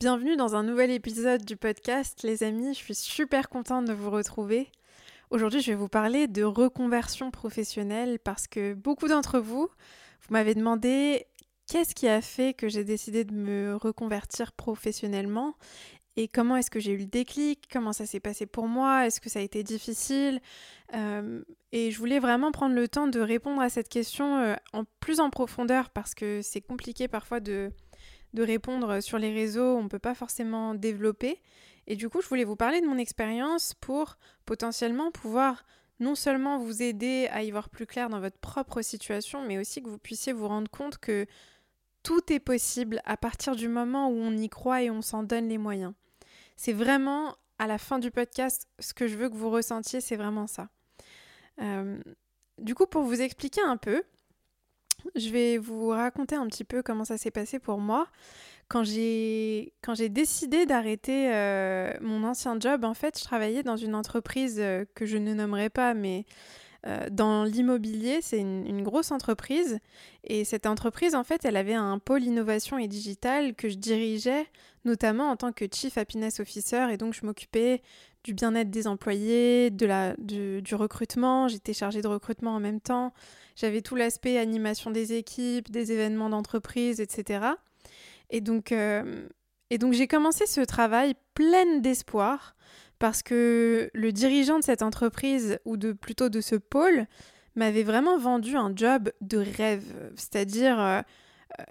Bienvenue dans un nouvel épisode du podcast, les amis. Je suis super contente de vous retrouver. Aujourd'hui, je vais vous parler de reconversion professionnelle parce que beaucoup d'entre vous, vous m'avez demandé qu'est-ce qui a fait que j'ai décidé de me reconvertir professionnellement et comment est-ce que j'ai eu le déclic, comment ça s'est passé pour moi, est-ce que ça a été difficile. Euh, et je voulais vraiment prendre le temps de répondre à cette question euh, en plus en profondeur parce que c'est compliqué parfois de de répondre sur les réseaux, on ne peut pas forcément développer. Et du coup, je voulais vous parler de mon expérience pour potentiellement pouvoir non seulement vous aider à y voir plus clair dans votre propre situation, mais aussi que vous puissiez vous rendre compte que tout est possible à partir du moment où on y croit et on s'en donne les moyens. C'est vraiment, à la fin du podcast, ce que je veux que vous ressentiez, c'est vraiment ça. Euh, du coup, pour vous expliquer un peu, je vais vous raconter un petit peu comment ça s'est passé pour moi. Quand j'ai, quand j'ai décidé d'arrêter euh, mon ancien job, en fait, je travaillais dans une entreprise euh, que je ne nommerai pas, mais euh, dans l'immobilier, c'est une, une, grosse entreprise. Et cette entreprise, en fait, elle avait un pôle innovation et digital que je dirigeais, notamment en tant que Chief Happiness Officer. Et donc, je m'occupais du bien-être des employés, de la, du, recrutement. J'étais chargée de recrutement en même temps. J'avais tout l'aspect animation des équipes, des événements d'entreprise, etc. Et donc, euh, et donc j'ai commencé ce travail pleine d'espoir parce que le dirigeant de cette entreprise, ou de plutôt de ce pôle, m'avait vraiment vendu un job de rêve. C'est-à-dire euh, euh,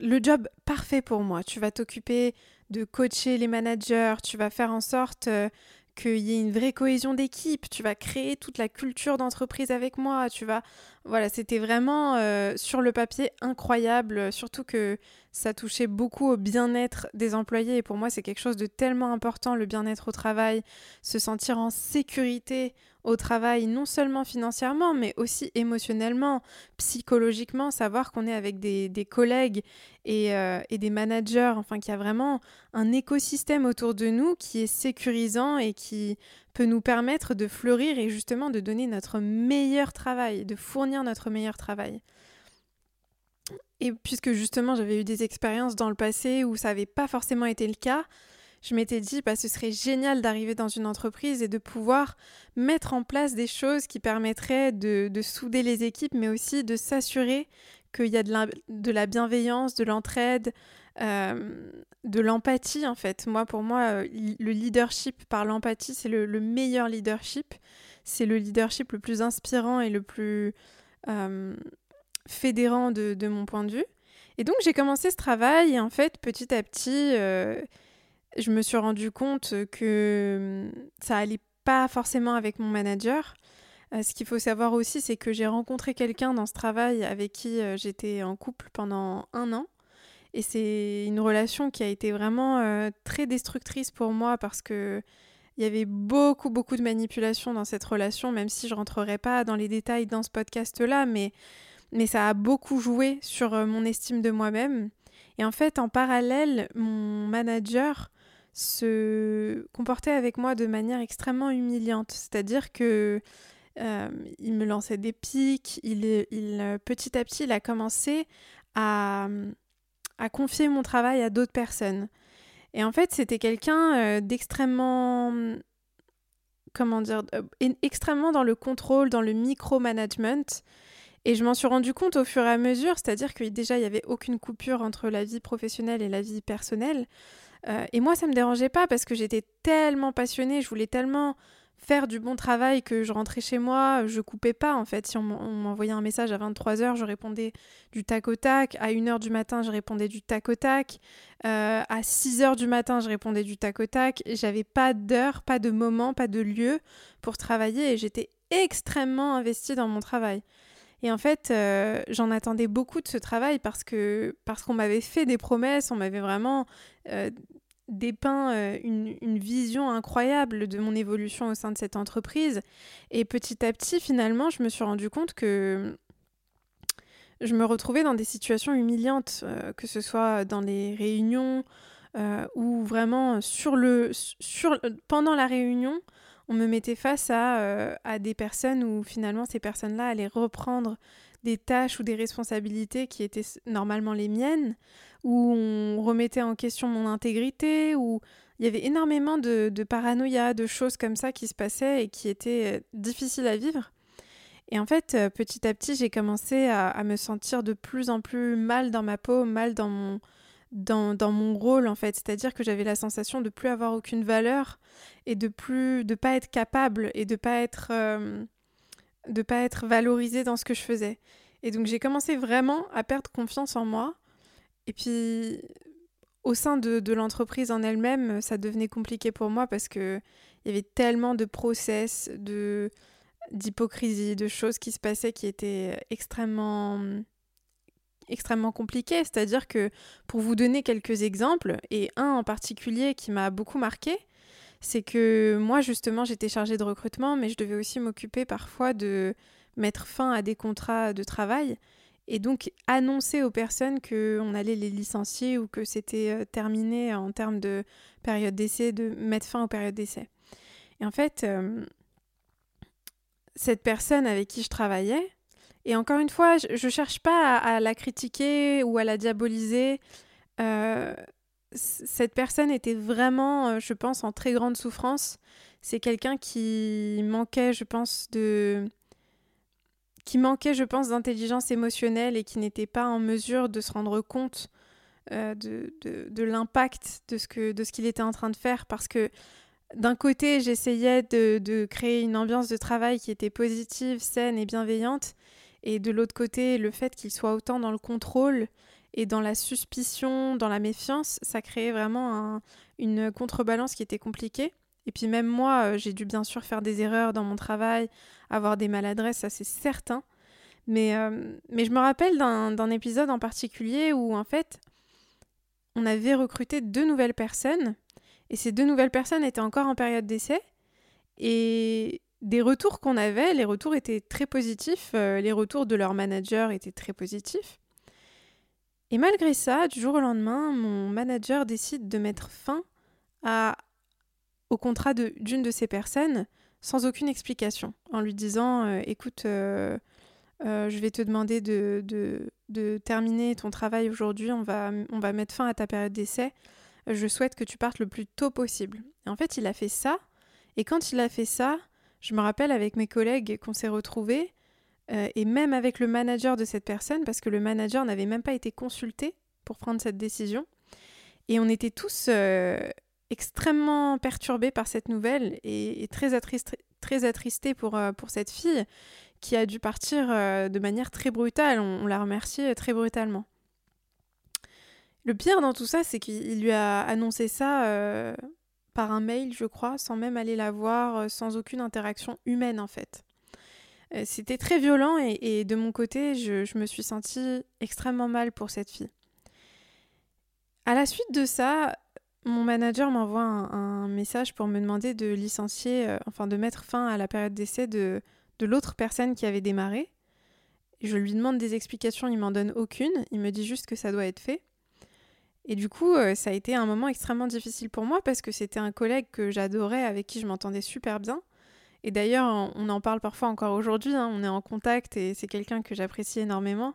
le job parfait pour moi. Tu vas t'occuper de coacher les managers, tu vas faire en sorte qu'il y ait une vraie cohésion d'équipe, tu vas créer toute la culture d'entreprise avec moi, tu vas... Voilà, c'était vraiment euh, sur le papier incroyable, surtout que ça touchait beaucoup au bien-être des employés. Et pour moi c'est quelque chose de tellement important, le bien-être au travail, se sentir en sécurité au travail, non seulement financièrement, mais aussi émotionnellement, psychologiquement, savoir qu'on est avec des, collègues et, euh, et, des managers, enfin qu'il y a vraiment un écosystème autour de nous qui est sécurisant et qui peut nous permettre de fleurir et justement de donner notre meilleur travail, de fournir notre meilleur travail. Et puisque justement j'avais eu des expériences dans le passé où ça n'avait pas forcément été le cas, je m'étais dit, bah, ce serait génial d'arriver dans une entreprise et de pouvoir mettre en place des choses qui permettraient de, souder les équipes, mais aussi de s'assurer qu'il y a de la, bienveillance, de l'entraide, euh, de l'empathie en fait. Moi, pour moi, euh, le leadership par l'empathie, c'est le, meilleur leadership. C'est le leadership le plus inspirant et le plus euh, fédérant de, de, mon point de vue. Et donc j'ai commencé ce travail et en fait petit à petit je me suis rendu compte que hum, ça allait pas forcément avec mon manager. Euh, ce qu'il faut savoir aussi, c'est que j'ai rencontré quelqu'un dans ce travail avec qui euh, j'étais en couple pendant un an. Et c'est une relation qui a été vraiment euh, très destructrice pour moi parce que il y avait beaucoup, beaucoup de manipulation dans cette relation, même si je rentrerai pas dans les détails dans ce podcast-là, mais, mais ça a beaucoup joué sur mon estime de moi-même. Et en fait, en parallèle, mon manager se comportait avec moi de manière extrêmement humiliante. C'est-à-dire que euh, il me lançait des pics, il, il, petit à petit, il a commencé à, à confier mon travail à d'autres personnes. Et en fait, c'était quelqu'un euh, d'extrêmement comment dire, euh, extrêmement dans le contrôle, dans le micromanagement. Et je m'en suis rendu compte au fur et à mesure, c'est-à-dire que déjà, il n'y avait aucune coupure entre la vie professionnelle et la vie personnelle. Euh, et moi, ça me dérangeait pas parce que j'étais tellement passionnée, je voulais tellement faire du bon travail que je rentrais chez moi, je coupais pas en fait. Si on m'envoyait un message à 23h, je répondais du tac au tac. À 1h du matin, je répondais du tac au tac. Euh, à 6h du matin, je répondais du tac au tac. J'avais pas d'heure, pas de moment, pas de lieu pour travailler et j'étais extrêmement investie dans mon travail. Et en fait, euh, j'en attendais beaucoup de ce travail parce que parce qu'on m'avait fait des promesses, on m'avait vraiment dépeint euh, une, vision incroyable de mon évolution au sein de cette entreprise. Et petit à petit, finalement, je me suis rendu compte que je me retrouvais dans des situations humiliantes, euh, que ce soit dans les réunions euh, ou vraiment sur le, sur, pendant la réunion, on me mettait face à, à des personnes où finalement ces personnes-là allaient reprendre des tâches ou des responsabilités qui étaient normalement les miennes, où on remettait en question mon intégrité, où il y avait énormément de, paranoïa, de choses comme ça qui se passaient et qui étaient euh, difficiles à vivre. Et en fait, euh, petit à petit, j'ai commencé à, me sentir de plus en plus mal dans ma peau, mal dans mon, dans, mon rôle, en fait. C'est-à-dire que j'avais la sensation de plus avoir aucune valeur et de plus de pas être capable et de pas être euh, de pas être valorisée dans ce que je faisais. Et donc j'ai commencé vraiment à perdre confiance en moi. Et puis au sein de, l'entreprise en elle-même, ça devenait compliqué pour moi parce que il y avait tellement de process, d'hypocrisie, de choses qui se passaient qui étaient extrêmement extrêmement compliquées. C'est-à-dire que pour vous donner quelques exemples, et un en particulier qui m'a beaucoup marqué, c'est que moi justement j'étais chargée de recrutement, mais je devais aussi m'occuper parfois de mettre fin à des contrats de travail et donc annoncer aux personnes qu'on allait les licencier ou que c'était euh, terminé en termes de période d'essai, de mettre fin aux périodes d'essai. Et en fait, euh, cette personne avec qui je travaillais, et encore une fois, je ne cherche pas à, la critiquer ou à la diaboliser. Euh, cette personne était vraiment, je pense, en très grande souffrance. C'est quelqu'un qui manquait, je pense, de qui manquait, je pense, d'intelligence émotionnelle et qui n'était pas en mesure de se rendre compte euh, de, de, l'impact de ce que de ce qu'il était en train de faire parce que d'un côté j'essayais de, de, créer une ambiance de travail qui était positive, saine et bienveillante et de l'autre côté le fait qu'il soit autant dans le contrôle et dans la suspicion, dans la méfiance, ça créait vraiment une contrebalance qui était compliquée. Et puis même moi, euh, j'ai dû bien sûr faire des erreurs dans mon travail, avoir des maladresses, ça c'est certain. Mais, euh, je me rappelle d'un épisode en particulier où en fait, on avait recruté deux nouvelles personnes. Et ces deux nouvelles personnes étaient encore en période d'essai. Et des retours qu'on avait, les retours étaient très positifs. Euh, les retours de leur manager étaient très positifs. Et malgré ça, du jour au lendemain, mon manager décide de mettre fin à, au contrat d'une de, ces personnes sans aucune explication, en lui disant euh, écoute, euh, euh, je vais te demander de, terminer ton travail aujourd'hui, on va, mettre fin à ta période d'essai, je souhaite que tu partes le plus tôt possible. Et en fait, il a fait ça, et quand il a fait ça, je me rappelle avec mes collègues qu'on s'est retrouvés, et même avec le manager de cette personne, parce que le manager n'avait même pas été consulté pour prendre cette décision. Et on était tous extrêmement perturbés par cette nouvelle et, très, attristés, très pour, euh, pour cette fille qui a dû partir de manière très brutale. On, l'a remercié très brutalement. Le pire dans tout ça, c'est qu'il lui a annoncé ça par un mail, je crois, sans même aller la voir, sans aucune interaction humaine en fait. Euh, c'était très violent et, de mon côté, je, me suis sentie extrêmement mal pour cette fille. À la suite de ça, mon manager m'envoie un, message pour me demander de licencier, euh, enfin de mettre fin à la période d'essai de, l'autre personne qui avait démarré. Je lui demande des explications, il m'en donne aucune, il me dit juste que ça doit être fait. Et du coup, euh, ça a été un moment extrêmement difficile pour moi parce que c'était un collègue que j'adorais, avec qui je m'entendais super bien. Et d'ailleurs, on en parle parfois encore aujourd'hui, hein, on est en contact et c'est quelqu'un que j'apprécie énormément.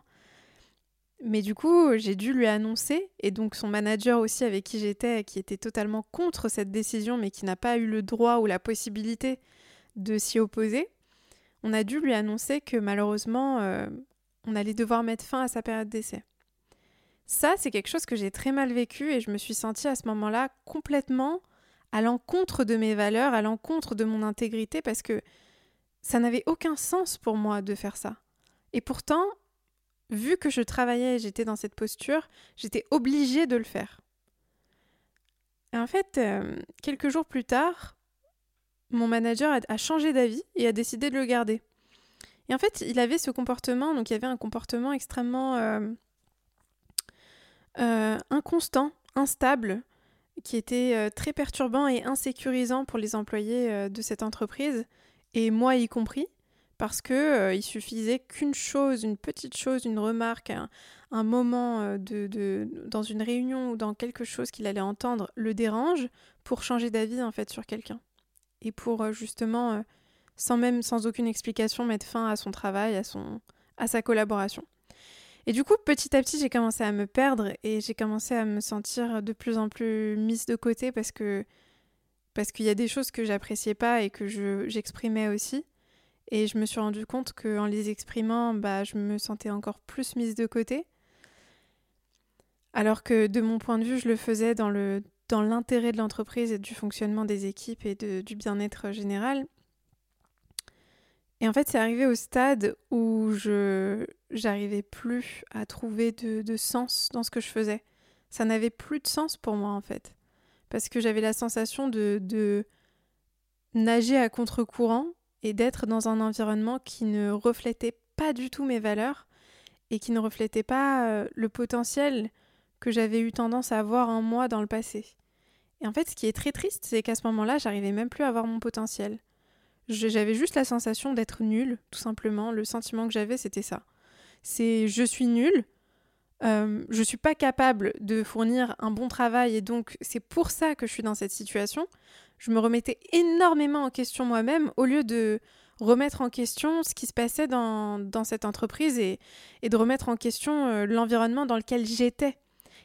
Mais du coup, j'ai dû lui annoncer, et donc son manager aussi avec qui j'étais, qui était totalement contre cette décision, mais qui n'a pas eu le droit ou la possibilité de s'y opposer, on a dû lui annoncer que malheureusement, euh, on allait devoir mettre fin à sa période d'essai. Ça, c'est quelque chose que j'ai très mal vécu et je me suis sentie à ce moment-là complètement à l'encontre de mes valeurs, à l'encontre de mon intégrité, parce que ça n'avait aucun sens pour moi de faire ça. Et pourtant, vu que je travaillais et j'étais dans cette posture, j'étais obligée de le faire. Et en fait, euh, quelques jours plus tard, mon manager a, changé d'avis et a décidé de le garder. Et en fait, il avait ce comportement, donc il y avait un comportement extrêmement euh, euh, inconstant, instable, qui était très perturbant et insécurisant pour les employés de cette entreprise, et moi y compris, parce que il suffisait qu'une chose, une petite chose, une remarque, un, moment de, dans une réunion ou dans quelque chose qu'il allait entendre le dérange pour changer d'avis en fait sur quelqu'un et pour justement sans même sans aucune explication mettre fin à son travail, à son à sa collaboration. Et du coup, petit à petit, j'ai commencé à me perdre et j'ai commencé à me sentir de plus en plus mise de côté parce que parce qu'il y a des choses que j'appréciais pas et que je, j'exprimais aussi. Et je me suis rendu compte qu'en les exprimant, bah, je me sentais encore plus mise de côté. Alors que de mon point de vue, je le faisais dans, l'intérêt de l'entreprise et du fonctionnement des équipes et de, du bien-être général. Et en fait, c'est arrivé au stade où je j'arrivais plus à trouver de, sens dans ce que je faisais. Ça n'avait plus de sens pour moi, en fait. Parce que j'avais la sensation de, de nager à contre-courant et d'être dans un environnement qui ne reflétait pas du tout mes valeurs et qui ne reflétait pas euh, le potentiel que j'avais eu tendance à avoir en moi dans le passé. Et en fait, ce qui est très triste, c'est qu'à ce moment-là, j'arrivais même plus à avoir mon potentiel. J'avais juste la sensation d'être nulle, tout simplement. Le sentiment que j'avais, c'était ça. C'est je suis nulle, euh, je suis pas capable de fournir un bon travail et donc c'est pour ça que je suis dans cette situation. Je me remettais énormément en question moi-même au lieu de remettre en question ce qui se passait dans, cette entreprise et, et, de remettre en question euh, l'environnement dans lequel j'étais.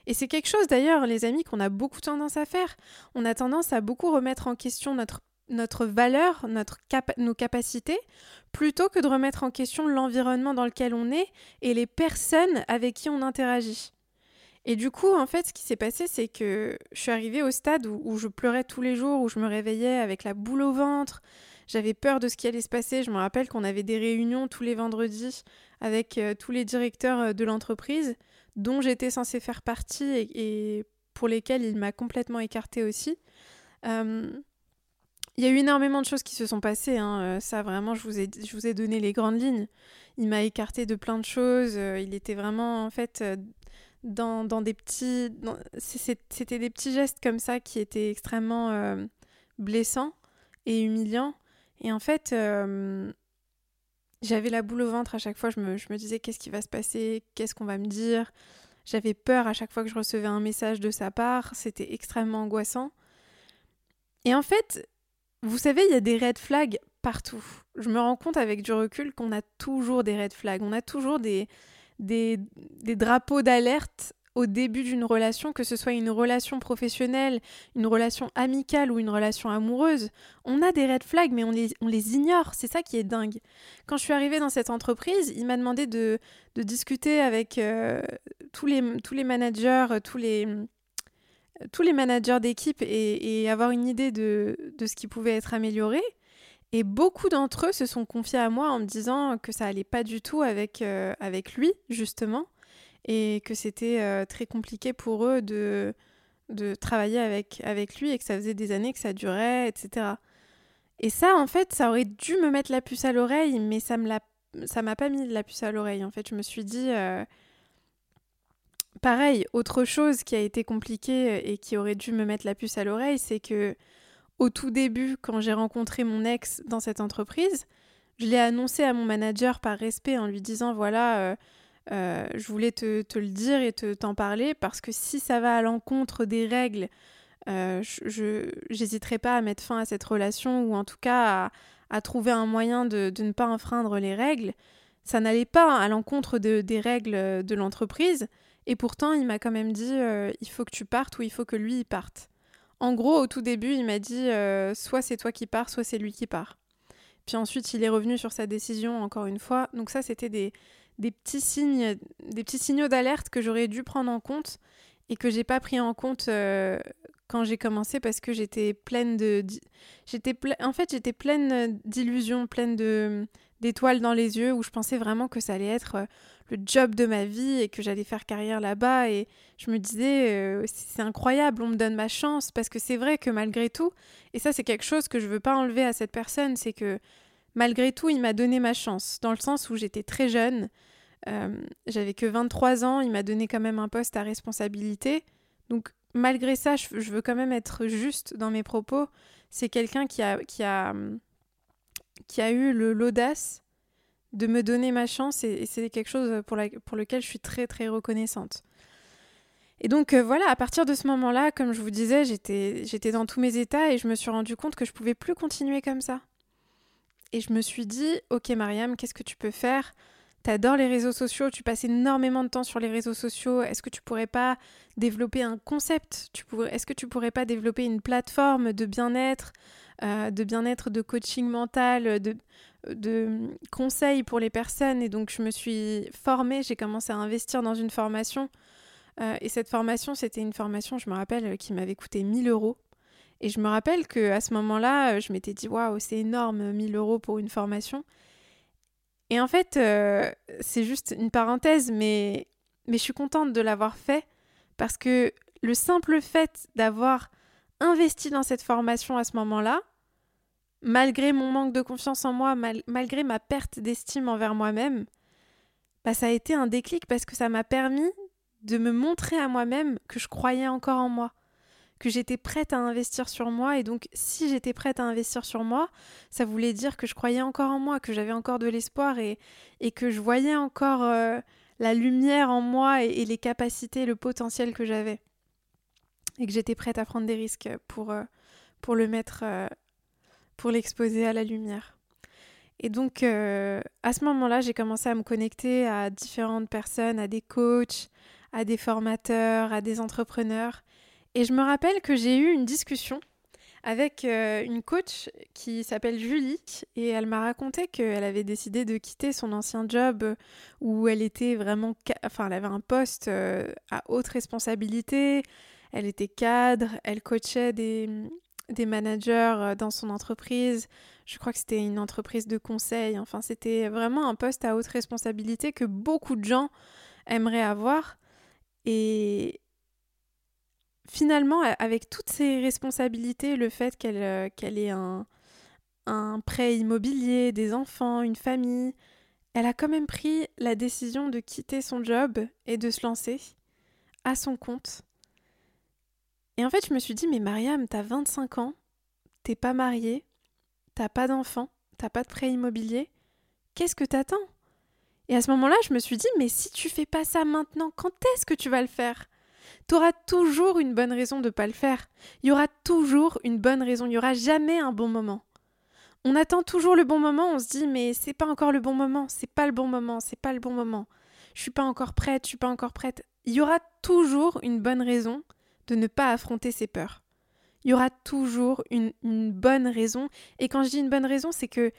Et c'est quelque chose d'ailleurs, les amis, qu'on a beaucoup tendance à faire. On a tendance à beaucoup remettre en question notre notre valeur, notre nos capacités, plutôt que de remettre en question l'environnement dans lequel on est et les personnes avec qui on interagit. Et du coup, en fait, ce qui s'est passé, c'est que je suis arrivée au stade où, je pleurais tous les jours, où je me réveillais avec la boule au ventre. J'avais peur de ce qui allait se passer. Je me rappelle qu'on avait des réunions tous les vendredis avec euh, tous les directeurs euh, de l'entreprise, dont j'étais censée faire partie et, pour lesquels il m'a complètement écartée aussi. Euh, il y a eu énormément de choses qui se sont passées. Hein. Euh, ça, vraiment, je vous, ai, je vous ai donné les grandes lignes. Il m'a écarté de plein de choses. Euh, il était vraiment, en fait, euh, dans, dans, des petits. C'était des petits gestes comme ça qui étaient extrêmement blessants et humiliants. Et en fait, j'avais la boule au ventre à chaque fois. Je me, je me disais qu'est-ce qui va se passer? Qu'est-ce qu'on va me dire? J'avais peur à chaque fois que je recevais un message de sa part. C'était extrêmement angoissant. Et en fait, vous savez, il y a des red flags partout. Je me rends compte avec du recul qu'on a toujours des red flags. On a toujours des, drapeaux d'alerte au début d'une relation, que ce soit une relation professionnelle, une relation amicale ou une relation amoureuse. On a des red flags, mais on les, ignore. C'est ça qui est dingue. Quand je suis arrivée dans cette entreprise, il m'a demandé de, discuter avec euh, tous les managers, tous les tous les managers d'équipe et, avoir une idée de, ce qui pouvait être amélioré. Et beaucoup d'entre eux se sont confiés à moi en me disant que ça allait pas du tout avec, euh, avec lui, justement, et que c'était euh, très compliqué pour eux de, de travailler avec, avec lui et que ça faisait des années que ça durait, etc. Et ça, en fait, ça aurait dû me mettre la puce à l'oreille, mais ça me l'a, ça m'a pas mis la puce à l'oreille. En fait, je me suis dit, euh, Pareil, autre chose qui a été compliquée et qui aurait dû me mettre la puce à l'oreille, c'est que au tout début, quand j'ai rencontré mon ex dans cette entreprise, je l'ai annoncé à mon manager par respect en lui disant voilà, euh, euh, je voulais te, le dire et te, t'en parler parce que si ça va à l'encontre des règles, euh, je n'hésiterai pas à mettre fin à cette relation ou en tout cas à, trouver un moyen de, ne pas enfreindre les règles. Ça n'allait pas à l'encontre de, des règles de l'entreprise. Et pourtant, il m'a quand même dit euh, il faut que tu partes ou il faut que lui parte. En gros, au tout début, il m'a dit euh, soit c'est toi qui pars, soit c'est lui qui part. Puis ensuite, il est revenu sur sa décision encore une fois. Donc ça, c'était des, des petits signes, des petits signaux d'alerte que j'aurais dû prendre en compte et que j'ai pas pris en compte euh, quand j'ai commencé parce que j'étais pleine de, j'étais en fait j'étais pleine d'illusions, pleine de d'étoiles dans les yeux où je pensais vraiment que ça allait être le job de ma vie et que j'allais faire carrière là-bas. Et je me disais, euh, c'est incroyable, on me donne ma chance. Parce que c'est vrai que malgré tout, et ça c'est quelque chose que je veux pas enlever à cette personne, c'est que malgré tout, il m'a donné ma chance. Dans le sens où j'étais très jeune, euh, j'avais que 23 ans, il m'a donné quand même un poste à responsabilité. Donc malgré ça, je, veux quand même être juste dans mes propos. C'est quelqu'un qui a, qui, a, qui a eu l'audace de me donner ma chance et, c'est quelque chose pour, la, pour lequel je suis très très reconnaissante. Et donc euh, voilà, à partir de ce moment-là, comme je vous disais, j'étais dans tous mes états et je me suis rendu compte que je pouvais plus continuer comme ça. Et je me suis dit, ok Mariam, qu'est-ce que tu peux faire? Tu adores les réseaux sociaux, tu passes énormément de temps sur les réseaux sociaux. Est-ce que tu pourrais pas développer un concept? Est-ce que tu pourrais pas développer une plateforme de bien-être, euh, de bien-être, de coaching mental, de, de conseils pour les personnes Et donc je me suis formée, j'ai commencé à investir dans une formation euh, et cette formation, c'était une formation, je me rappelle, qui m'avait coûté 1000 euros. Et je me rappelle qu'à ce moment-là, euh, je m'étais dit, waouh, c'est énorme, 1000 euros pour une formation. Et en fait, c'est juste une parenthèse, mais, mais je suis contente de l'avoir fait parce que le simple fait d'avoir investi dans cette formation à ce moment-là, malgré mon manque de confiance en moi, malgré ma perte d'estime envers moi-même, bah, ça a été un déclic parce que ça m'a permis de me montrer à moi-même que je croyais encore en moi, que j'étais prête à investir sur moi. Et donc, si j'étais prête à investir sur moi, ça voulait dire que je croyais encore en moi, que j'avais encore de l'espoir et, que je voyais encore euh, la lumière en moi et, les capacités, le potentiel que j'avais. Et que j'étais prête à prendre des risques pour, euh, pour le mettre, euh, pour l'exposer à la lumière. Et donc, à ce moment-là, j'ai commencé à me connecter à différentes personnes, à des coachs, à des formateurs, à des entrepreneurs. Et je me rappelle que j'ai eu une discussion avec euh, une coach qui s'appelle Julie et elle m'a raconté qu'elle avait décidé de quitter son ancien job où elle était vraiment enfin elle avait un poste euh, à haute responsabilité, elle était cadre, elle coachait des, managers euh, dans son entreprise. Je crois que c'était une entreprise de conseil. Enfin, c'était vraiment un poste à haute responsabilité que beaucoup de gens aimeraient avoir. Et finalement, avec toutes ces responsabilités, le fait qu'elle euh, qu'elle ait un, un prêt immobilier, des enfants, une famille, elle a quand même pris la décision de quitter son job et de se lancer à son compte. Et en fait, je me suis dit, mais Mariam, t'as 25 ans, t'es pas mariée, t'as pas d'enfant, t'as pas de prêt immobilier, qu'est-ce que t'attends? Et à ce moment-là, je me suis dit, mais si tu fais pas ça maintenant, quand est-ce que tu vas le faire? Tu auras toujours une bonne raison de pas le faire. Il y aura toujours une bonne raison. Il n'y aura jamais un bon moment. On attend toujours le bon moment. On se dit, mais c'est pas encore le bon moment. C'est pas le bon moment. C'est pas le bon moment. Je suis pas encore prête. Je suis pas encore prête. Il y aura toujours une bonne raison de ne pas affronter ses peurs. Il y aura toujours une, bonne raison. Et quand je dis une bonne raison, c'est que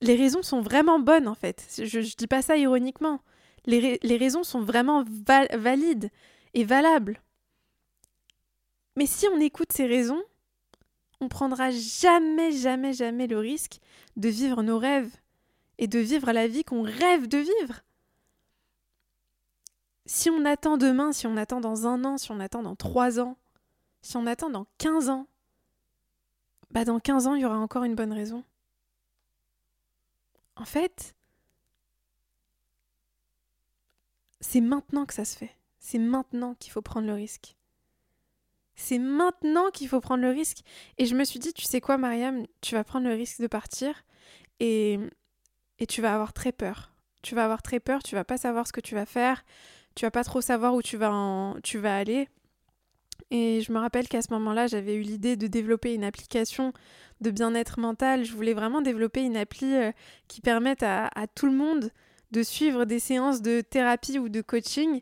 les raisons sont vraiment bonnes en fait. Je ne dis pas ça ironiquement. Les, raisons sont vraiment valides et valables. Mais si on écoute ces raisons, on prendra jamais, jamais, jamais le risque de vivre nos rêves et de vivre la vie qu'on rêve de vivre. Si on attend demain, si on attend dans un an, si on attend dans trois ans, si on attend dans quinze ans, bah dans quinze ans, il y aura encore une bonne raison. En fait, c'est maintenant que ça se fait. C'est maintenant qu'il faut prendre le risque. C'est maintenant qu'il faut prendre le risque. Et je me suis dit, tu sais quoi, Mariam, tu vas prendre le risque de partir et, et tu vas avoir très peur. Tu vas avoir très peur, tu vas pas savoir ce que tu vas faire, tu vas pas trop savoir où tu vas, en, tu vas aller. Et je me rappelle qu'à ce moment-là, j'avais eu l'idée de développer une application de bien-être mental. Je voulais vraiment développer une appli euh, qui permette à, tout le monde de suivre des séances de thérapie ou de coaching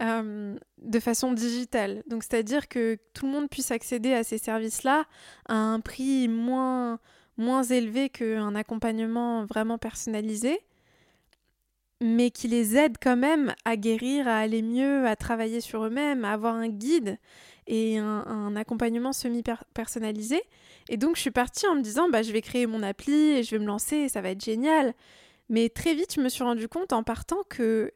euh, de façon digitale. Donc, c'est-à-dire que tout le monde puisse accéder à ces services-là à un prix moins, moins élevé qu'un accompagnement vraiment personnalisé mais qui les aide quand même à guérir, à aller mieux, à travailler sur eux-mêmes, à avoir un guide et un, accompagnement semi-personnalisé. Et donc, je suis partie en me disant, bah, je vais créer mon appli et je vais me lancer et ça va être génial. Mais très vite, je me suis rendu compte en partant que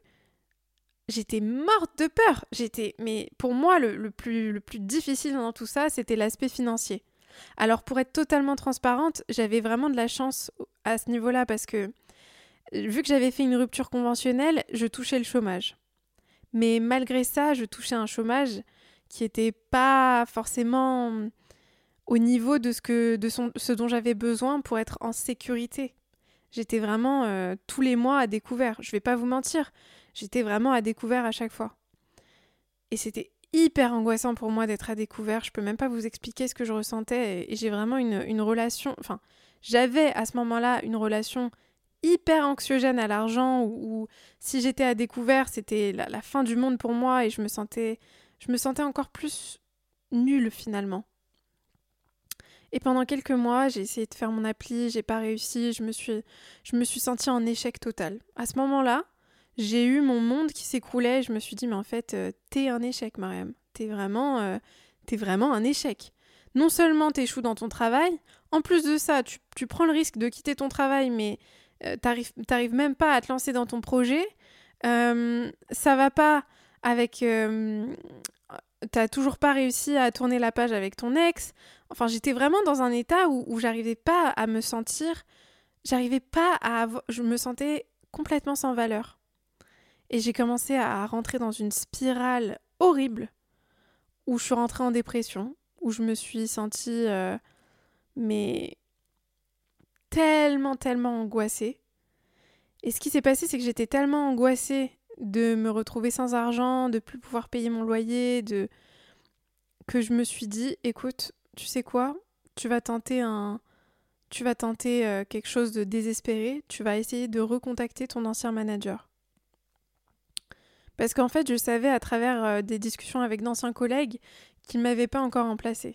j'étais morte de peur. J'étais, mais pour moi, le, plus, le plus difficile dans tout ça, c'était l'aspect financier. Alors, pour être totalement transparente, j'avais vraiment de la chance à ce niveau-là parce que vu que j'avais fait une rupture conventionnelle, je touchais le chômage. Mais malgré ça, je touchais un chômage qui était pas forcément au niveau de ce, dont j'avais besoin pour être en sécurité. J'étais vraiment euh, tous les mois à découvert. Je vais pas vous mentir, j'étais vraiment à découvert à chaque fois. Et c'était hyper angoissant pour moi d'être à découvert. Je peux même pas vous expliquer ce que je ressentais. Et, j'ai vraiment une, une, relation. Enfin, j'avais à ce moment-là une relation hyper anxiogène à l'argent où, si j'étais à découvert, c'était la, fin du monde pour moi et je me sentais, encore plus nulle finalement. Et pendant quelques mois, j'ai essayé de faire mon appli, j'ai pas réussi, je me suis, je me sentie en échec total. À ce moment-là, j'ai eu mon monde qui s'écroulait. Je me suis dit, mais en fait, euh, t'es un échec, Mariam. T'es vraiment, euh, vraiment un échec. Non seulement t'échoues dans ton travail, en plus de ça, tu, tu, prends le risque de quitter ton travail, mais euh, t'arrives même pas à te lancer dans ton projet. ça va pas avec t'as toujours pas réussi à tourner la page avec ton ex. Enfin, j'étais vraiment dans un état où, où j'arrivais pas à me sentir, j'arrivais pas à, je me sentais complètement sans valeur. Et j'ai commencé à rentrer dans une spirale horrible où je suis rentrée en dépression, où je me suis sentie, euh, mais tellement, tellement angoissée. Et ce qui s'est passé, c'est que j'étais tellement angoissée de me retrouver sans argent, de plus pouvoir payer mon loyer, de que je me suis dit écoute, tu sais quoi Tu vas tenter un tu vas tenter euh, quelque chose de désespéré, tu vas essayer de recontacter ton ancien manager. Parce qu'en fait, je savais à travers euh, des discussions avec d'anciens collègues qu'il ne m'avait pas encore remplacé.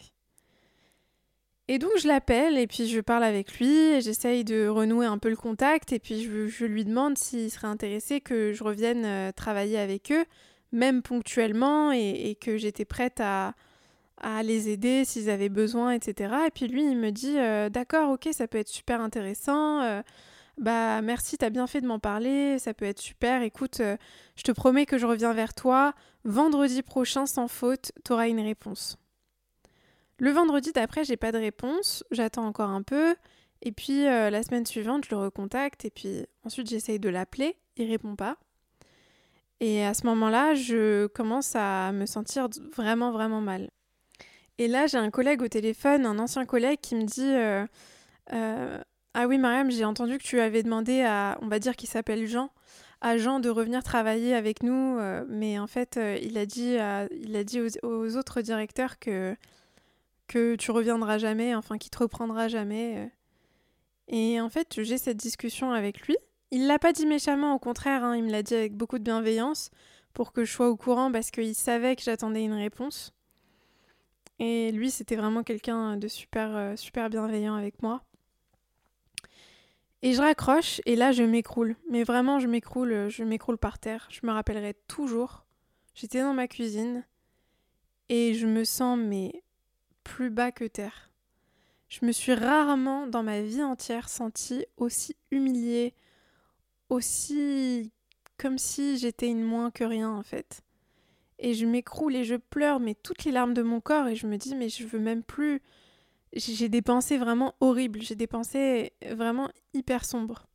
Et donc je l'appelle et puis je parle avec lui et j'essaye de renouer un peu le contact. Et puis je, lui demande s'il serait intéressé que je revienne euh, travailler avec eux, même ponctuellement et, que j'étais prête à, les aider s'ils avaient besoin, etc. Et puis lui il me dit euh, d'accord ok ça peut être super intéressant, euh, bah merci t'as bien fait de m'en parler, ça peut être super, écoute je te promets que je reviens vers toi, vendredi prochain sans faute t'auras une réponse. Le vendredi d'après, j'ai pas de réponse, j'attends encore un peu, et puis euh, la semaine suivante, je le recontacte, et puis ensuite j'essaye de l'appeler, il répond pas. Et à ce moment-là, je commence à me sentir vraiment, vraiment mal. Et là, j'ai un collègue au téléphone, un ancien collègue, qui me dit euh, euh, Ah oui, Mariam, j'ai entendu que tu avais demandé à, on va dire qu'il s'appelle Jean, à Jean de revenir travailler avec nous, mais en fait, il a dit, il a dit aux autres directeurs que que tu reviendras jamais, enfin qu'il te reprendra jamais. Euh. Et en fait, j'ai cette discussion avec lui. Il l'a pas dit méchamment, au contraire, hein, il me l'a dit avec beaucoup de bienveillance pour que je sois au courant parce qu'il savait que j'attendais une réponse. Et lui, c'était vraiment quelqu'un de super, euh, super bienveillant avec moi. Et je raccroche et là, je m'écroule. Mais vraiment, je m'écroule, je m'écroule par terre. Je me rappellerai toujours. J'étais dans ma cuisine et je me sens mais plus bas que terre. Je me suis rarement dans ma vie entière sentie aussi humiliée, aussi comme si j'étais une moins que rien en fait. Et je m'écroule et je pleure, mais toutes les larmes de mon corps, et je me dis, mais je veux même plus. J'ai des pensées vraiment horribles, j'ai des pensées vraiment hyper sombres.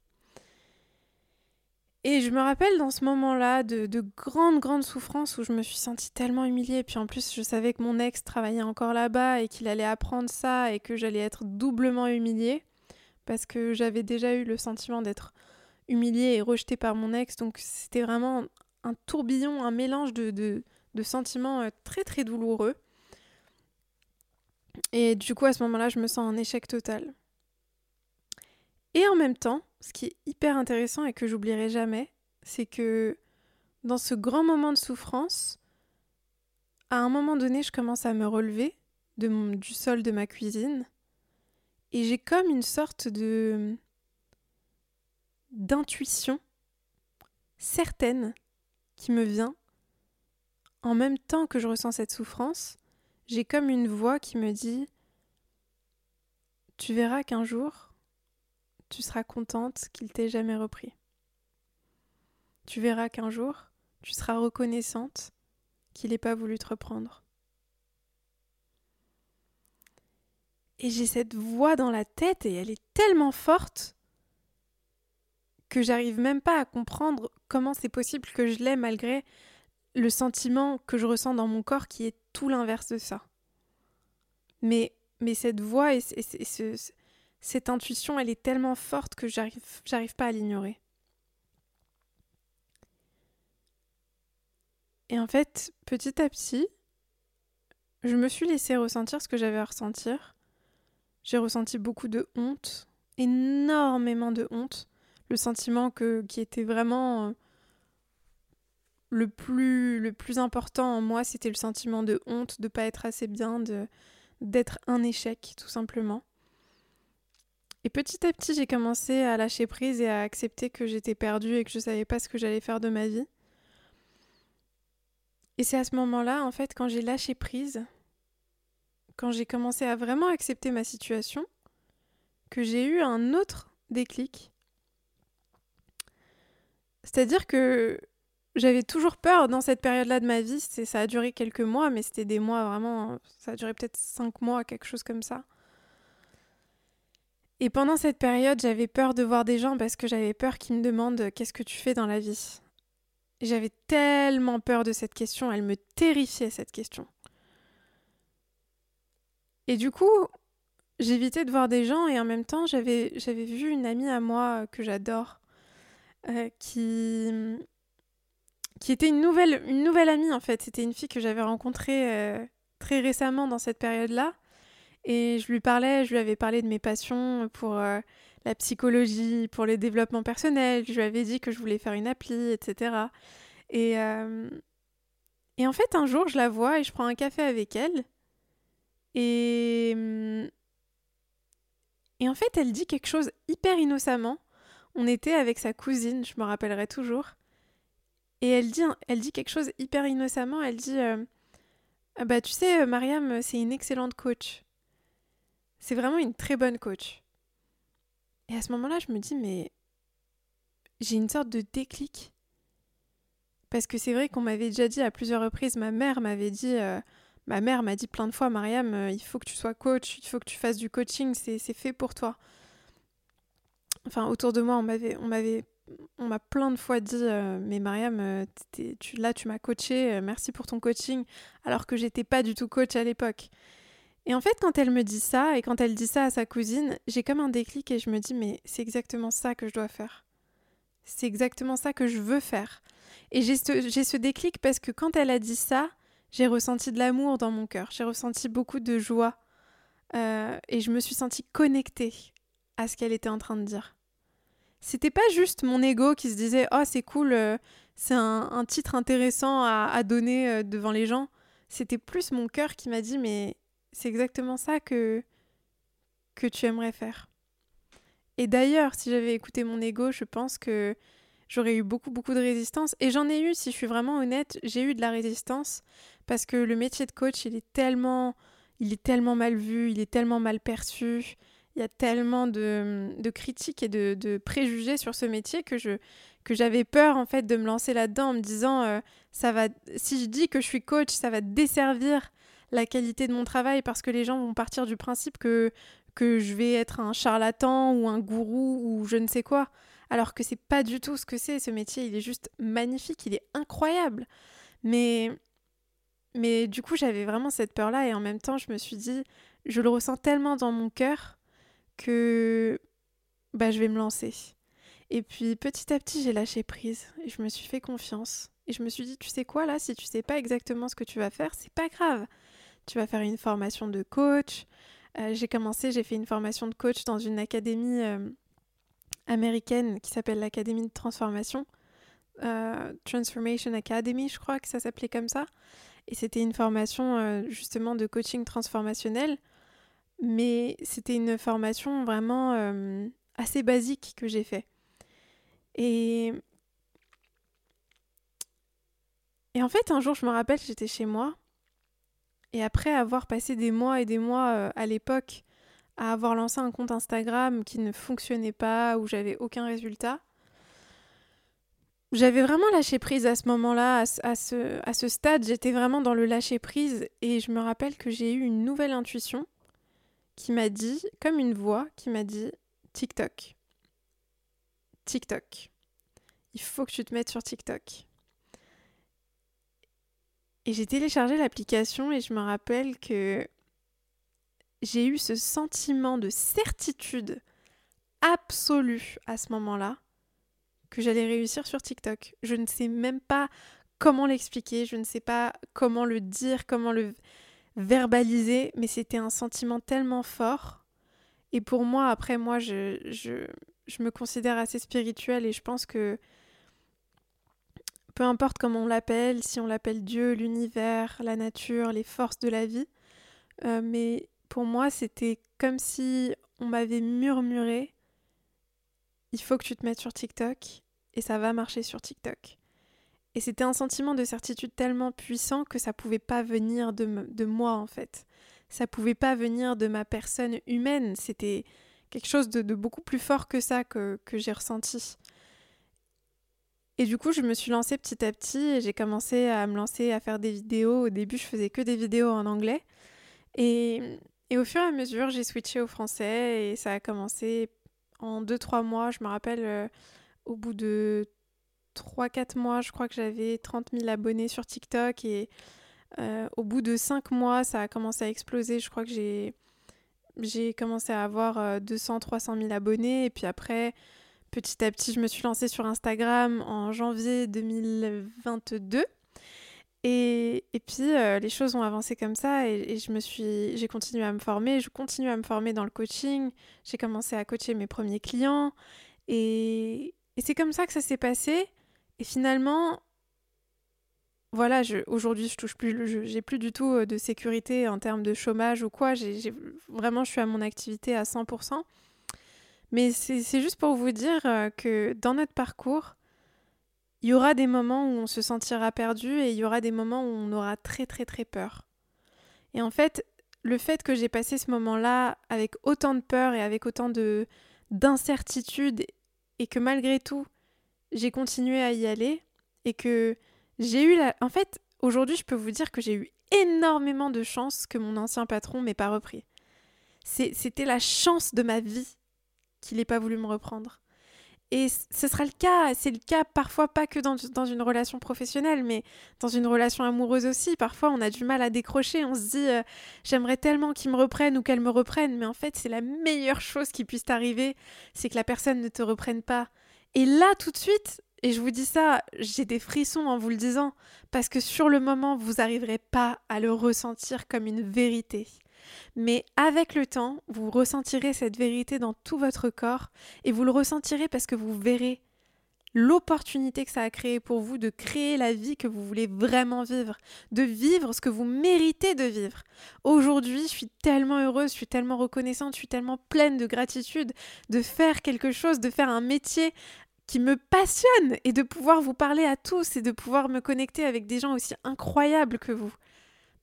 Et je me rappelle dans ce moment-là de, de grandes, grandes souffrances où je me suis sentie tellement humiliée. Et puis en plus, je savais que mon ex travaillait encore là-bas et qu'il allait apprendre ça et que j'allais être doublement humiliée parce que j'avais déjà eu le sentiment d'être humiliée et rejetée par mon ex. Donc c'était vraiment un tourbillon, un mélange de, de, de sentiments euh, très, très douloureux. Et du coup, à ce moment-là, je me sens en échec total. Et en même temps, ce qui est hyper intéressant et que j'oublierai jamais, c'est que dans ce grand moment de souffrance, à un moment donné, je commence à me relever du sol de ma cuisine et j'ai comme une sorte de d'intuition certaine qui me vient. En même temps que je ressens cette souffrance, j'ai comme une voix qui me dit Tu verras qu'un jour, tu seras contente qu'il t'ait jamais repris. Tu verras qu'un jour, tu seras reconnaissante qu'il n'ait pas voulu te reprendre. Et j'ai cette voix dans la tête et elle est tellement forte que j'arrive même pas à comprendre comment c'est possible que je l'ai malgré le sentiment que je ressens dans mon corps qui est tout l'inverse de ça. Mais, mais cette voix et, cette intuition, elle est tellement forte que j'arrive, pas à l'ignorer. Et en fait, petit à petit, je me suis laissé ressentir ce que j'avais à ressentir. J'ai ressenti beaucoup de honte, énormément de honte. Le sentiment que, qui était vraiment euh, le plus, le plus important en moi, c'était le sentiment de honte, de pas être assez bien, de, d'être un échec, tout simplement. Et petit à petit, j'ai commencé à lâcher prise et à accepter que j'étais perdue et que je savais pas ce que j'allais faire de ma vie. Et c'est à ce moment-là, en fait, quand j'ai lâché prise, quand j'ai commencé à vraiment accepter ma situation, que j'ai eu un autre déclic. C'est-à-dire que j'avais toujours peur dans cette période-là de ma vie. Ça a duré quelques mois, mais c'était des mois vraiment. Ça a duré peut-être cinq mois, quelque chose comme ça. Et pendant cette période, j'avais peur de voir des gens parce que j'avais peur qu'ils me demandent qu'est-ce que tu fais dans la vie? J'avais tellement peur de cette question, elle me terrifiait cette question. Et du coup, j'évitais de voir des gens et en même temps, j'avais, vu une amie à moi que j'adore euh, qui, était une nouvelle, une nouvelle amie en fait. C'était une fille que j'avais rencontrée euh, très récemment dans cette période-là. Et je lui parlais, je lui avais parlé de mes passions pour euh, la psychologie, pour le développement personnel. Je lui avais dit que je voulais faire une appli, etc. Et, et en fait, un jour, je la vois et je prends un café avec elle. Et, hum, et en fait, elle dit quelque chose hyper innocemment. On était avec sa cousine, je me rappellerai toujours. Et elle dit, elle dit quelque chose hyper innocemment. Elle dit euh, ah Bah, tu sais, euh, Mariam, c'est une excellente coach. C'est vraiment une très bonne coach. Et à ce moment-là, je me dis Mais j'ai une sorte de déclic. Parce que c'est vrai qu'on m'avait déjà dit à plusieurs reprises, ma mère m'avait dit euh, Ma mère m'a dit plein de fois, Mariam, euh, il faut que tu sois coach, il faut que tu fasses du coaching, c'est fait pour toi. Enfin, autour de moi, on m'avait, on m'avait, on m'a plein de fois dit, euh, mais Mariam, là, tu m'as coaché, merci pour ton coaching, alors que j'étais pas du tout coach à l'époque. Et en fait, quand elle me dit ça, et quand elle dit ça à sa cousine, j'ai comme un déclic et je me dis, mais c'est exactement ça que je dois faire. C'est exactement ça que je veux faire. Et j'ai ce, déclic parce que quand elle a dit ça, j'ai ressenti de l'amour dans mon cœur, j'ai ressenti beaucoup de joie euh, et je me suis sentie connectée à ce qu'elle était en train de dire. C'était pas juste mon ego qui se disait Oh, c'est cool, euh, c'est un, titre intéressant à, donner euh, devant les gens. C'était plus mon cœur qui m'a dit Mais c'est exactement ça que, que tu aimerais faire. Et d'ailleurs, si j'avais écouté mon ego, je pense que j'aurais eu beaucoup, beaucoup de résistance. Et j'en ai eu, si je suis vraiment honnête, j'ai eu de la résistance parce que le métier de coach, il est tellement, il est tellement mal vu, il est tellement mal perçu. Il y a tellement de, de critiques et de, préjugés sur ce métier que je que j'avais peur en fait de me lancer là-dedans en me disant euh, ça va si je dis que je suis coach ça va desservir la qualité de mon travail parce que les gens vont partir du principe que que je vais être un charlatan ou un gourou ou je ne sais quoi alors que c'est pas du tout ce que c'est ce métier il est juste magnifique il est incroyable mais mais du coup, j'avais vraiment cette peur-là et en même temps, je me suis dit, je le ressens tellement dans mon cœur que bah, je vais me lancer. Et puis petit à petit, j'ai lâché prise et je me suis fait confiance. Et je me suis dit, tu sais quoi là, si tu sais pas exactement ce que tu vas faire, c'est pas grave. Tu vas faire une formation de coach. Euh, j'ai commencé, j'ai fait une formation de coach dans une académie euh, américaine qui s'appelle l'Académie de transformation. Euh, Transformation Academy, je crois que ça s'appelait comme ça. Et c'était une formation justement de coaching transformationnel, mais c'était une formation vraiment assez basique que j'ai fait. Et... Et en fait, un jour, je me rappelle, j'étais chez moi, et après avoir passé des mois et des mois euh, à l'époque à avoir lancé un compte Instagram qui ne fonctionnait pas, où j'avais aucun résultat, j'avais vraiment lâché prise à ce moment-là, à, ce, à ce stade, j'étais vraiment dans le lâcher prise et je me rappelle que j'ai eu une nouvelle intuition qui m'a dit, comme une voix, qui m'a dit TikTok. TikTok. Il faut que tu te mettes sur TikTok. Et j'ai téléchargé l'application et je me rappelle que j'ai eu ce sentiment de certitude absolue à ce moment-là que j'allais réussir sur TikTok. Je ne sais même pas comment l'expliquer, je ne sais pas comment le dire, comment le verbaliser, mais c'était un sentiment tellement fort. Et pour moi, après moi, je, je, je me considère assez spirituelle et je pense que peu importe comment on l'appelle, si on l'appelle Dieu, l'univers, la nature, les forces de la vie, euh, mais pour moi, c'était comme si on m'avait murmuré il faut que tu te mettes sur TikTok et ça va marcher sur TikTok. Et c'était un sentiment de certitude tellement puissant que ça pouvait pas venir de, de moi en fait. Ça pouvait pas venir de ma personne humaine. C'était quelque chose de, beaucoup plus fort que ça que, que j'ai ressenti. Et du coup, je me suis lancée petit à petit et j'ai commencé à me lancer à faire des vidéos. Au début, je faisais que des vidéos en anglais. Et, au fur et à mesure, j'ai switché au français et ça a commencé en 2-3 mois. Je me rappelle, euh, au bout de 3-4 mois, je crois que j'avais 30 000 abonnés sur TikTok. Et euh, au bout de 5 mois, ça a commencé à exploser. Je crois que j'ai j'ai commencé à avoir 200, 300 000 abonnés. Et puis après, petit à petit, je me suis lancée sur Instagram en janvier 2022. Et, et puis, euh, les choses ont avancé comme ça et, je me suis, j'ai continué à me former. Je continue à me former dans le coaching. J'ai commencé à coacher mes premiers clients. Et, et c'est comme ça que ça s'est passé. Et finalement, voilà, aujourd'hui, je touche plus, j'ai plus du tout euh, de sécurité en termes de chômage ou quoi. J'ai, vraiment, je suis à mon activité à 100%. Mais c'est juste pour vous dire euh, que dans notre parcours, il y aura des moments où on se sentira perdu et il y aura des moments où on aura très très très peur. Et en fait, le fait que j'ai passé ce moment-là avec autant de peur et avec autant de d'incertitude et que malgré tout, j'ai continué à y aller et que j'ai eu la... En fait, aujourd'hui, je peux vous dire que j'ai eu énormément de chance que mon ancien patron m'ait pas repris. C'était la chance de ma vie qu'il n'ait pas voulu me reprendre. Et ce sera le cas, c'est le cas parfois pas que dans, une relation professionnelle, mais dans une relation amoureuse aussi. Parfois, on a du mal à décrocher, on se dit euh, j'aimerais tellement qu'il me reprenne ou qu'elle me reprenne, mais en fait, c'est la meilleure chose qui puisse t'arriver, c'est que la personne ne te reprenne pas. Et là, tout de suite, et je vous dis ça, j'ai des frissons en vous le disant, parce que sur le moment, vous n'arriverez pas à le ressentir comme une vérité. Mais avec le temps, vous ressentirez cette vérité dans tout votre corps, et vous le ressentirez parce que vous verrez l'opportunité que ça a créé pour vous de créer la vie que vous voulez vraiment vivre, de vivre ce que vous méritez de vivre. Aujourd'hui, je suis tellement heureuse, je suis tellement reconnaissante, je suis tellement pleine de gratitude de faire quelque chose, de faire un métier qui me passionne et de pouvoir vous parler à tous et de pouvoir me connecter avec des gens aussi incroyables que vous.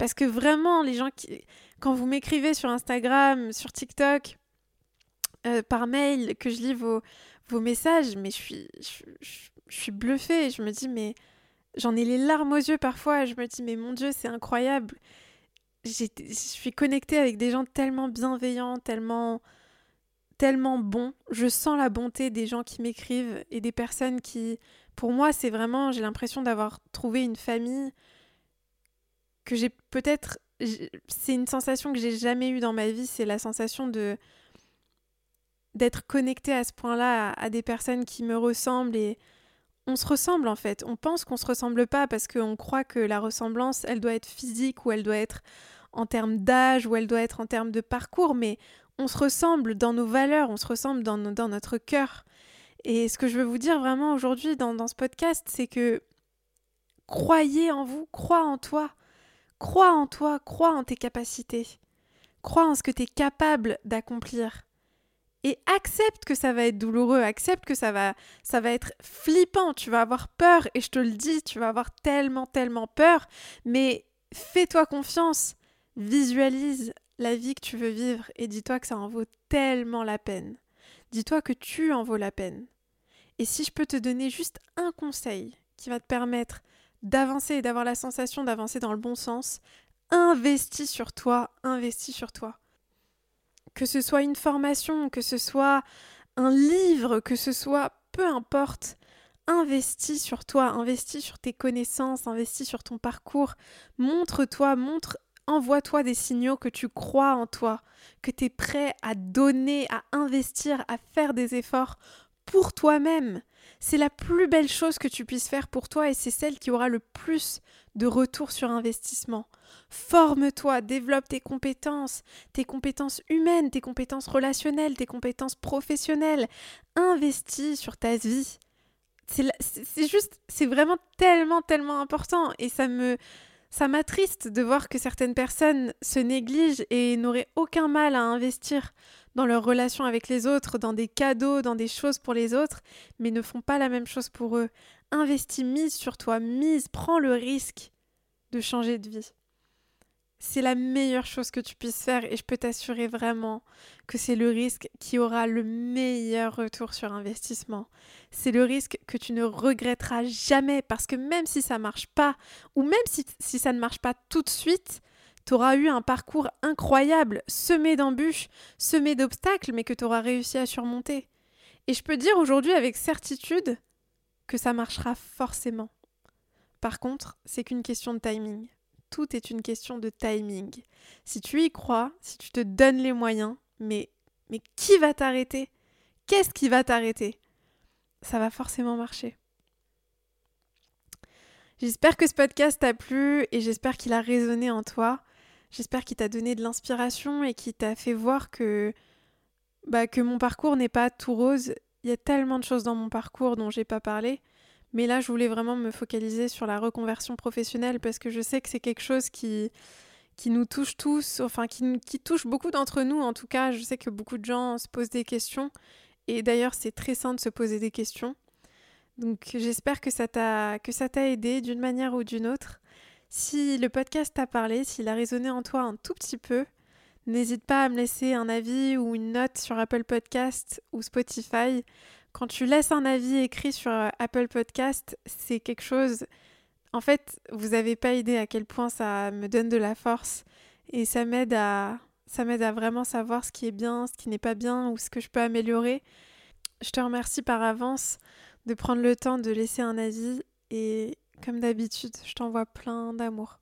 Parce que vraiment, les gens qui, quand vous m'écrivez sur Instagram, sur TikTok, euh, par mail, que je lis vos, messages, mais je suis, bluffée. Je me dis, mais j'en ai les larmes aux yeux parfois. Je me dis, mais mon Dieu, c'est incroyable. Je suis connectée avec des gens tellement bienveillants, tellement tellement bon. Je sens la bonté des gens qui m'écrivent et des personnes qui, pour moi, c'est vraiment, j'ai l'impression d'avoir trouvé une famille que j'ai peut-être, c'est une sensation que j'ai jamais eue dans ma vie, c'est la sensation de d'être connectée à ce point-là à, des personnes qui me ressemblent et on se ressemble en fait. On pense qu'on se ressemble pas parce qu'on croit que la ressemblance, elle doit être physique ou elle doit être en termes d'âge ou elle doit être en termes de parcours, mais on se ressemble dans nos valeurs, on se ressemble dans, notre cœur. Et ce que je veux vous dire vraiment aujourd'hui dans, dans ce podcast, c'est que croyez en vous, crois en toi, crois en toi, crois en tes capacités, crois en ce que tu es capable d'accomplir. Et accepte que ça va être douloureux, accepte que ça va, ça va être flippant, tu vas avoir peur, et je te le dis, tu vas avoir tellement, tellement peur, mais fais-toi confiance, visualise la vie que tu veux vivre et dis-toi que ça en vaut tellement la peine. Dis-toi que tu en vaut la peine. Et si je peux te donner juste un conseil qui va te permettre d'avancer et d'avoir la sensation d'avancer dans le bon sens, investis sur toi, investis sur toi. Que ce soit une formation, que ce soit un livre, que ce soit peu importe, investis sur toi, investis sur tes connaissances, investis sur ton parcours. Montre-toi, montre, envoie-toi des signaux que tu crois en toi, que tu es prêt à donner, à investir, à faire des efforts pour toi-même. C'est la plus belle chose que tu puisses faire pour toi et c'est celle qui aura le plus de retour sur investissement. Forme-toi, développe tes compétences, tes compétences humaines, tes compétences relationnelles, tes compétences professionnelles. Investis sur ta vie. C'est juste, c'est vraiment tellement, tellement important et ça me, ça m'attriste de voir que certaines personnes se négligent et n'auraient aucun mal à investir dans leurs relations avec les autres, dans des cadeaux, dans des choses pour les autres, mais ne font pas la même chose pour eux. Investis, mise sur toi, mise, prends le risque de changer de vie. C'est la meilleure chose que tu puisses faire et je peux t'assurer vraiment que c'est le risque qui aura le meilleur retour sur investissement. C'est le risque que tu ne regretteras jamais parce que même si ça marche pas ou même si, si ça ne marche pas tout de suite, tu eu un parcours incroyable, semé d'embûches, semé d'obstacles, mais que tu auras réussi à surmonter. Et je peux dire aujourd'hui avec certitude que ça marchera forcément. Par contre, c'est qu'une question de timing. Tout est une question de timing. Si tu y crois, si tu te donnes les moyens, mais, mais qui va t'arrêter? Qu'est-ce qui va t'arrêter? Ça va forcément marcher. J'espère que ce podcast t'a plu et j'espère qu'il a résonné en toi. J'espère qu'il t'a donné de l'inspiration et qu'il t'a fait voir que, bah, que mon parcours n'est pas tout rose. Il y a tellement de choses dans mon parcours dont j'ai pas parlé. Mais là, je voulais vraiment me focaliser sur la reconversion professionnelle parce que je sais que c'est quelque chose qui, qui nous touche tous, enfin qui, qui touche beaucoup d'entre nous en tout cas. Je sais que beaucoup de gens se posent des questions. Et d'ailleurs, c'est très sain de se poser des questions. Donc j'espère que ça t'a aidé d'une manière ou d'une autre. Si le podcast t'a parlé, s'il a résonné en toi un tout petit peu, n'hésite pas à me laisser un avis ou une note sur Apple Podcast ou Spotify. Quand tu laisses un avis écrit sur euh, Apple Podcast, c'est quelque chose... En fait, vous n'avez pas idée à quel point ça me donne de la force et ça m'aide à ça m'aide à vraiment savoir ce qui est bien, ce qui n'est pas bien ou ce que je peux améliorer. Je te remercie par avance de prendre le temps de laisser un avis et comme d'habitude, je t'envoie plein d'amour.